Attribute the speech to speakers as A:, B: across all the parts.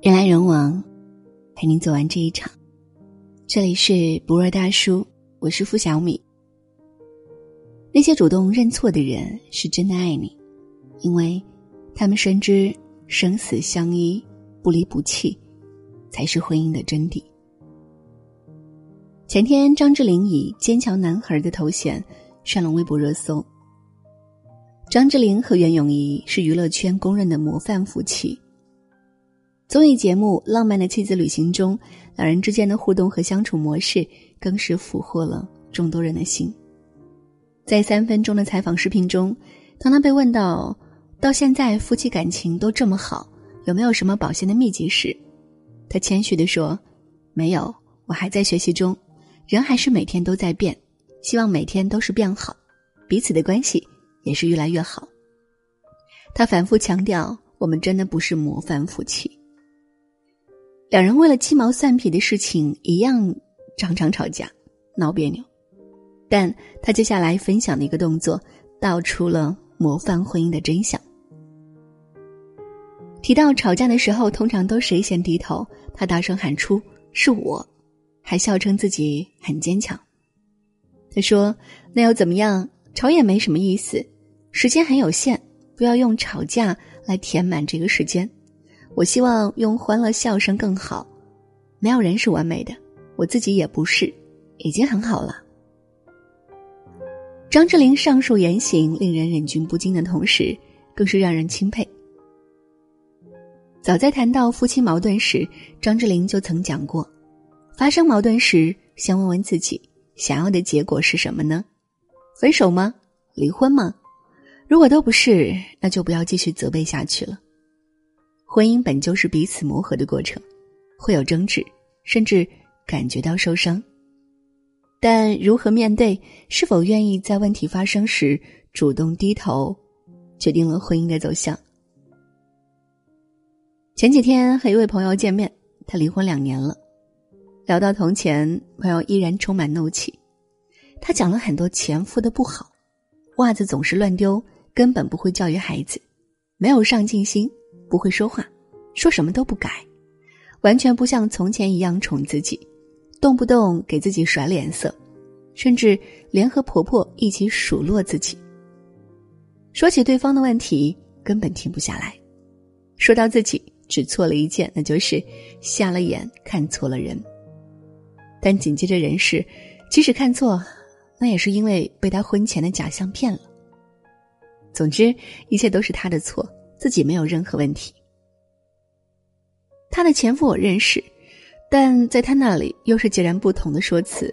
A: 人来人往，陪您走完这一场。这里是不二大叔，我是付小米。那些主动认错的人是真的爱你，因为他们深知生死相依、不离不弃，才是婚姻的真谛。前天，张智霖以“坚强男孩”的头衔上了微博热搜。张智霖和袁咏仪是娱乐圈公认的模范夫妻。综艺节目《浪漫的妻子旅行》中，两人之间的互动和相处模式更是俘获了众多人的心。在三分钟的采访视频中，当他被问到到现在夫妻感情都这么好，有没有什么保鲜的秘籍时，他谦虚地说：“没有，我还在学习中，人还是每天都在变，希望每天都是变好，彼此的关系也是越来越好。”他反复强调：“我们真的不是模范夫妻。”两人为了鸡毛蒜皮的事情一样常常吵架、闹别扭，但他接下来分享的一个动作道出了模范婚姻的真相。提到吵架的时候，通常都谁先低头，他大声喊出“是我”，还笑称自己很坚强。他说：“那又怎么样？吵也没什么意思，时间很有限，不要用吵架来填满这个时间。”我希望用欢乐笑声更好，没有人是完美的，我自己也不是，已经很好了。张智霖上述言行令人忍俊不禁的同时，更是让人钦佩。早在谈到夫妻矛盾时，张智霖就曾讲过：发生矛盾时，先问问自己想要的结果是什么呢？分手吗？离婚吗？如果都不是，那就不要继续责备下去了。婚姻本就是彼此磨合的过程，会有争执，甚至感觉到受伤。但如何面对，是否愿意在问题发生时主动低头，决定了婚姻的走向。前几天和一位朋友见面，他离婚两年了。聊到从前，朋友依然充满怒气。他讲了很多前夫的不好：袜子总是乱丢，根本不会教育孩子，没有上进心。不会说话，说什么都不改，完全不像从前一样宠自己，动不动给自己甩脸色，甚至联合婆婆一起数落自己。说起对方的问题，根本停不下来；说到自己只错了一件，那就是瞎了眼看错了人。但紧接着人事，即使看错，那也是因为被他婚前的假象骗了。总之，一切都是他的错。自己没有任何问题。他的前夫我认识，但在他那里又是截然不同的说辞。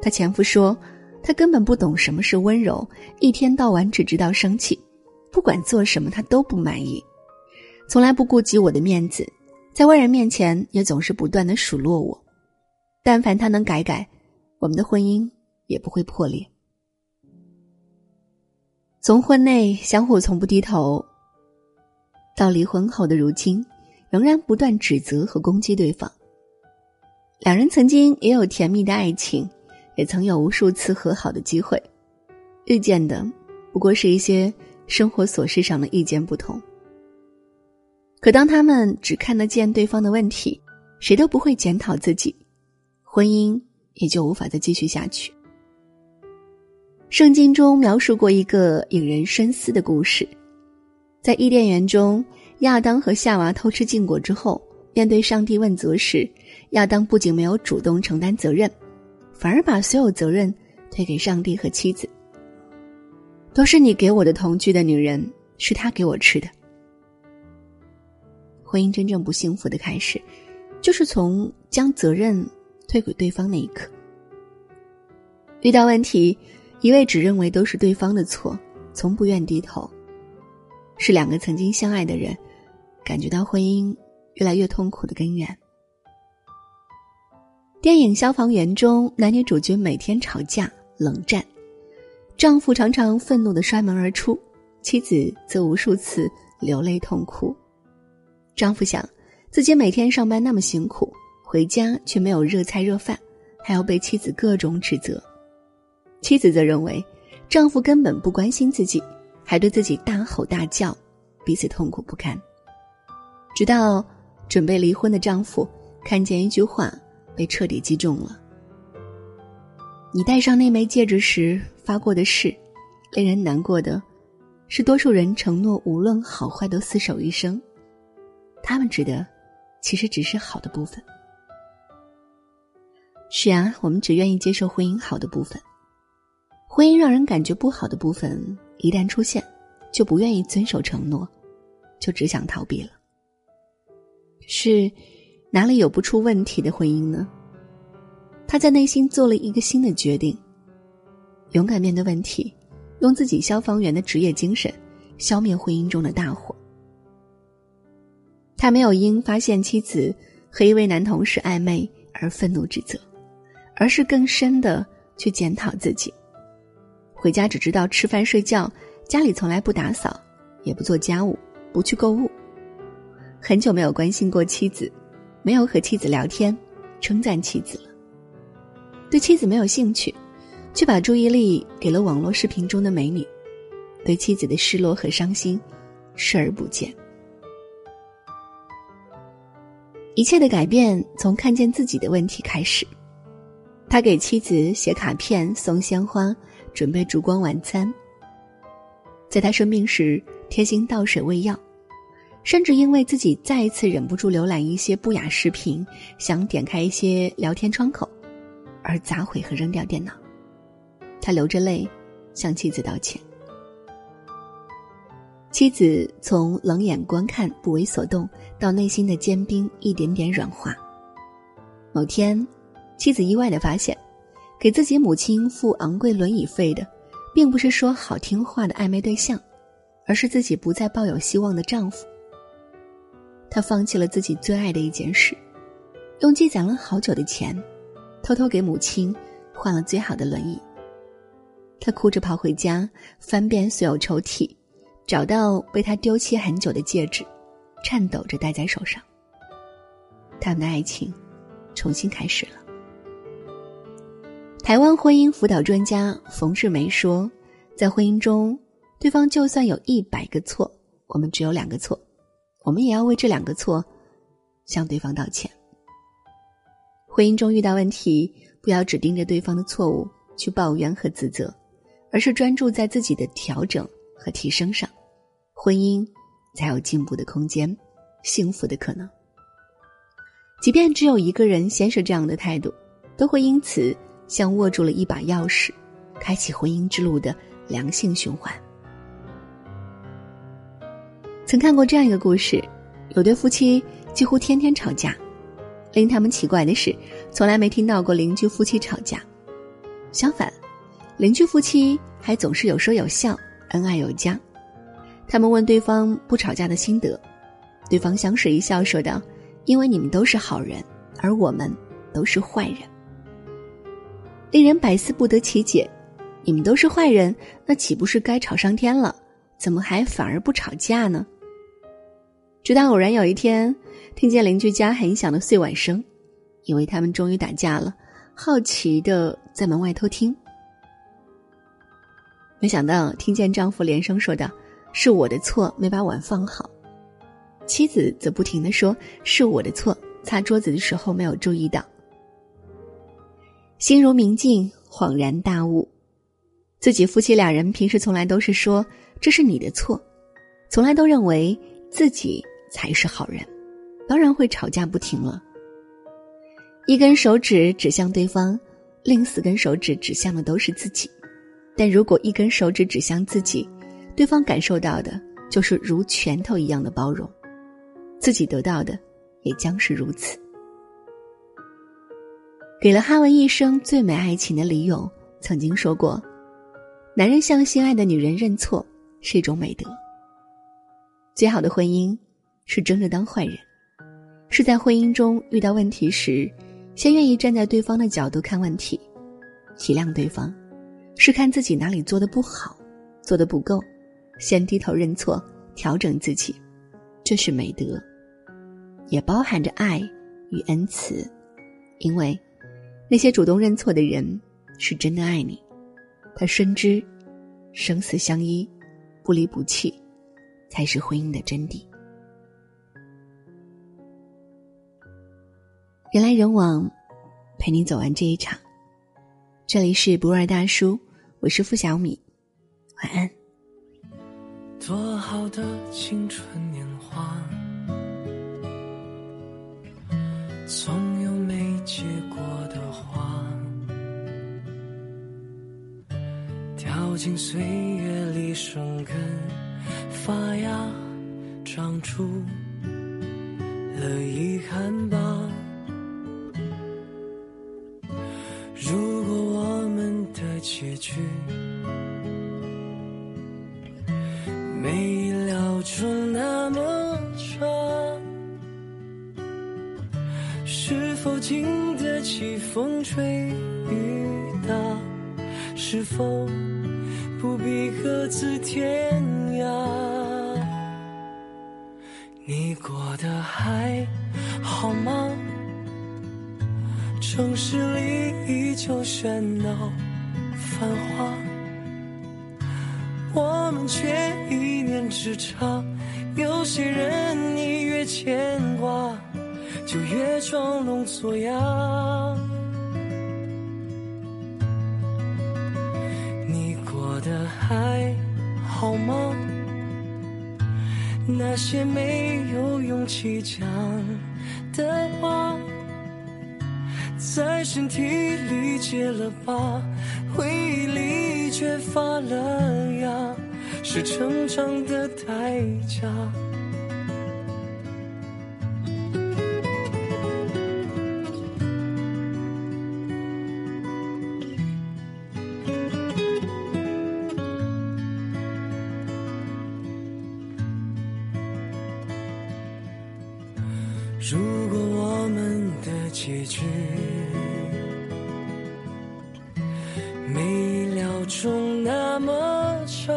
A: 他前夫说，他根本不懂什么是温柔，一天到晚只知道生气，不管做什么他都不满意，从来不顾及我的面子，在外人面前也总是不断的数落我。但凡他能改改，我们的婚姻也不会破裂。从婚内相互从不低头。到离婚后的如今，仍然不断指责和攻击对方。两人曾经也有甜蜜的爱情，也曾有无数次和好的机会，遇见的不过是一些生活琐事上的意见不同。可当他们只看得见对方的问题，谁都不会检讨自己，婚姻也就无法再继续下去。圣经中描述过一个引人深思的故事。在伊甸园中，亚当和夏娃偷吃禁果之后，面对上帝问责时，亚当不仅没有主动承担责任，反而把所有责任推给上帝和妻子。都是你给我的同居的女人，是他给我吃的。婚姻真正不幸福的开始，就是从将责任推给对方那一刻。遇到问题，一味只认为都是对方的错，从不愿低头。是两个曾经相爱的人，感觉到婚姻越来越痛苦的根源。电影《消防员》中，男女主角每天吵架、冷战，丈夫常常愤怒的摔门而出，妻子则无数次流泪痛哭。丈夫想，自己每天上班那么辛苦，回家却没有热菜热饭，还要被妻子各种指责。妻子则认为，丈夫根本不关心自己。还对自己大吼大叫，彼此痛苦不堪。直到准备离婚的丈夫看见一句话，被彻底击中了。你戴上那枚戒指时发过的誓，令人难过的是，多数人承诺无论好坏都厮守一生。他们指的，其实只是好的部分。是啊，我们只愿意接受婚姻好的部分，婚姻让人感觉不好的部分一旦出现，就不愿意遵守承诺，就只想逃避了。是哪里有不出问题的婚姻呢？他在内心做了一个新的决定，勇敢面对问题，用自己消防员的职业精神消灭婚姻中的大火。他没有因发现妻子和一位男同事暧昧而愤怒指责，而是更深的去检讨自己。回家只知道吃饭睡觉，家里从来不打扫，也不做家务，不去购物。很久没有关心过妻子，没有和妻子聊天，称赞妻子了。对妻子没有兴趣，却把注意力给了网络视频中的美女，对妻子的失落和伤心视而不见。一切的改变从看见自己的问题开始。他给妻子写卡片、送鲜花、准备烛光晚餐。在他生病时，贴心倒水喂药。甚至因为自己再一次忍不住浏览一些不雅视频，想点开一些聊天窗口，而砸毁和扔掉电脑。他流着泪向妻子道歉。妻子从冷眼观看、不为所动，到内心的坚冰一点点软化。某天，妻子意外的发现，给自己母亲付昂贵轮椅费的，并不是说好听话的暧昧对象，而是自己不再抱有希望的丈夫。她放弃了自己最爱的一件事，用积攒了好久的钱，偷偷给母亲换了最好的轮椅。她哭着跑回家，翻遍所有抽屉，找到被他丢弃很久的戒指，颤抖着戴在手上。他们的爱情重新开始了。台湾婚姻辅导专家冯志梅说：“在婚姻中，对方就算有一百个错，我们只有两个错。”我们也要为这两个错向对方道歉。婚姻中遇到问题，不要只盯着对方的错误去抱怨和自责，而是专注在自己的调整和提升上，婚姻才有进步的空间，幸福的可能。即便只有一个人先是这样的态度，都会因此像握住了一把钥匙，开启婚姻之路的良性循环。曾看过这样一个故事，有对夫妻几乎天天吵架，令他们奇怪的是，从来没听到过邻居夫妻吵架。相反，邻居夫妻还总是有说有笑，恩爱有加。他们问对方不吵架的心得，对方相视一笑说道：“因为你们都是好人，而我们都是坏人。”令人百思不得其解，你们都是坏人，那岂不是该吵上天了？怎么还反而不吵架呢？直到偶然有一天，听见邻居家很响的碎碗声，以为他们终于打架了，好奇的在门外偷听。没想到听见丈夫连声说道：“是我的错，没把碗放好。”妻子则不停的说：“是我的错，擦桌子的时候没有注意到。”心如明镜，恍然大悟，自己夫妻俩人平时从来都是说这是你的错，从来都认为自己。才是好人，当然会吵架不停了。一根手指指向对方，另四根手指指向的都是自己。但如果一根手指指向自己，对方感受到的就是如拳头一样的包容，自己得到的也将是如此。给了哈文一生最美爱情的李勇曾经说过：“男人向心爱的女人认错是一种美德。最好的婚姻。”是争着当坏人，是在婚姻中遇到问题时，先愿意站在对方的角度看问题，体谅对方；是看自己哪里做的不好，做的不够，先低头认错，调整自己，这是美德，也包含着爱与恩慈。因为那些主动认错的人，是真的爱你，他深知生死相依，不离不弃，才是婚姻的真谛。人来人往，陪你走完这一场。这里是不二大叔，我是付小米，晚安。
B: 多好的青春年华，总有没结果掉进岁月里生根发芽，长出了遗憾吧。如果我们的结局没意料中那么差，是否经得起风吹雨打？是否不必各自天涯？你过得还好吗？城市里依旧喧闹繁华，我们却一念之差。有些人你越牵挂，就越装聋作哑。还好吗？那些没有勇气讲的话。在身体里结了疤，回忆里却发了芽，是成长的代价。中那么长，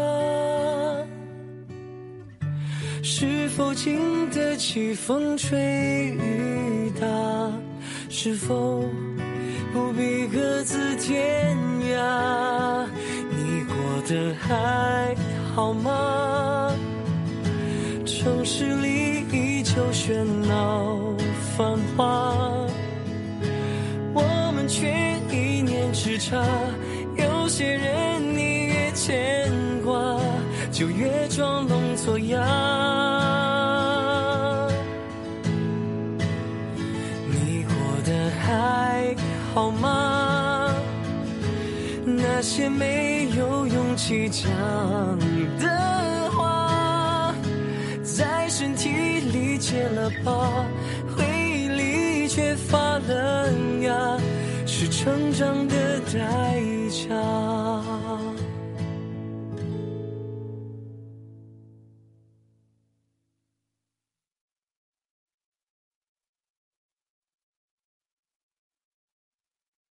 B: 是否经得起风吹雨打？是否不必各自天涯？你过得还好吗？城市里依旧喧闹繁华，我们却一念之差。有些人装聋作哑。你过得还好吗？那些没有勇气讲的话。在身体里结了疤，回忆里却发了芽，是成长的代价。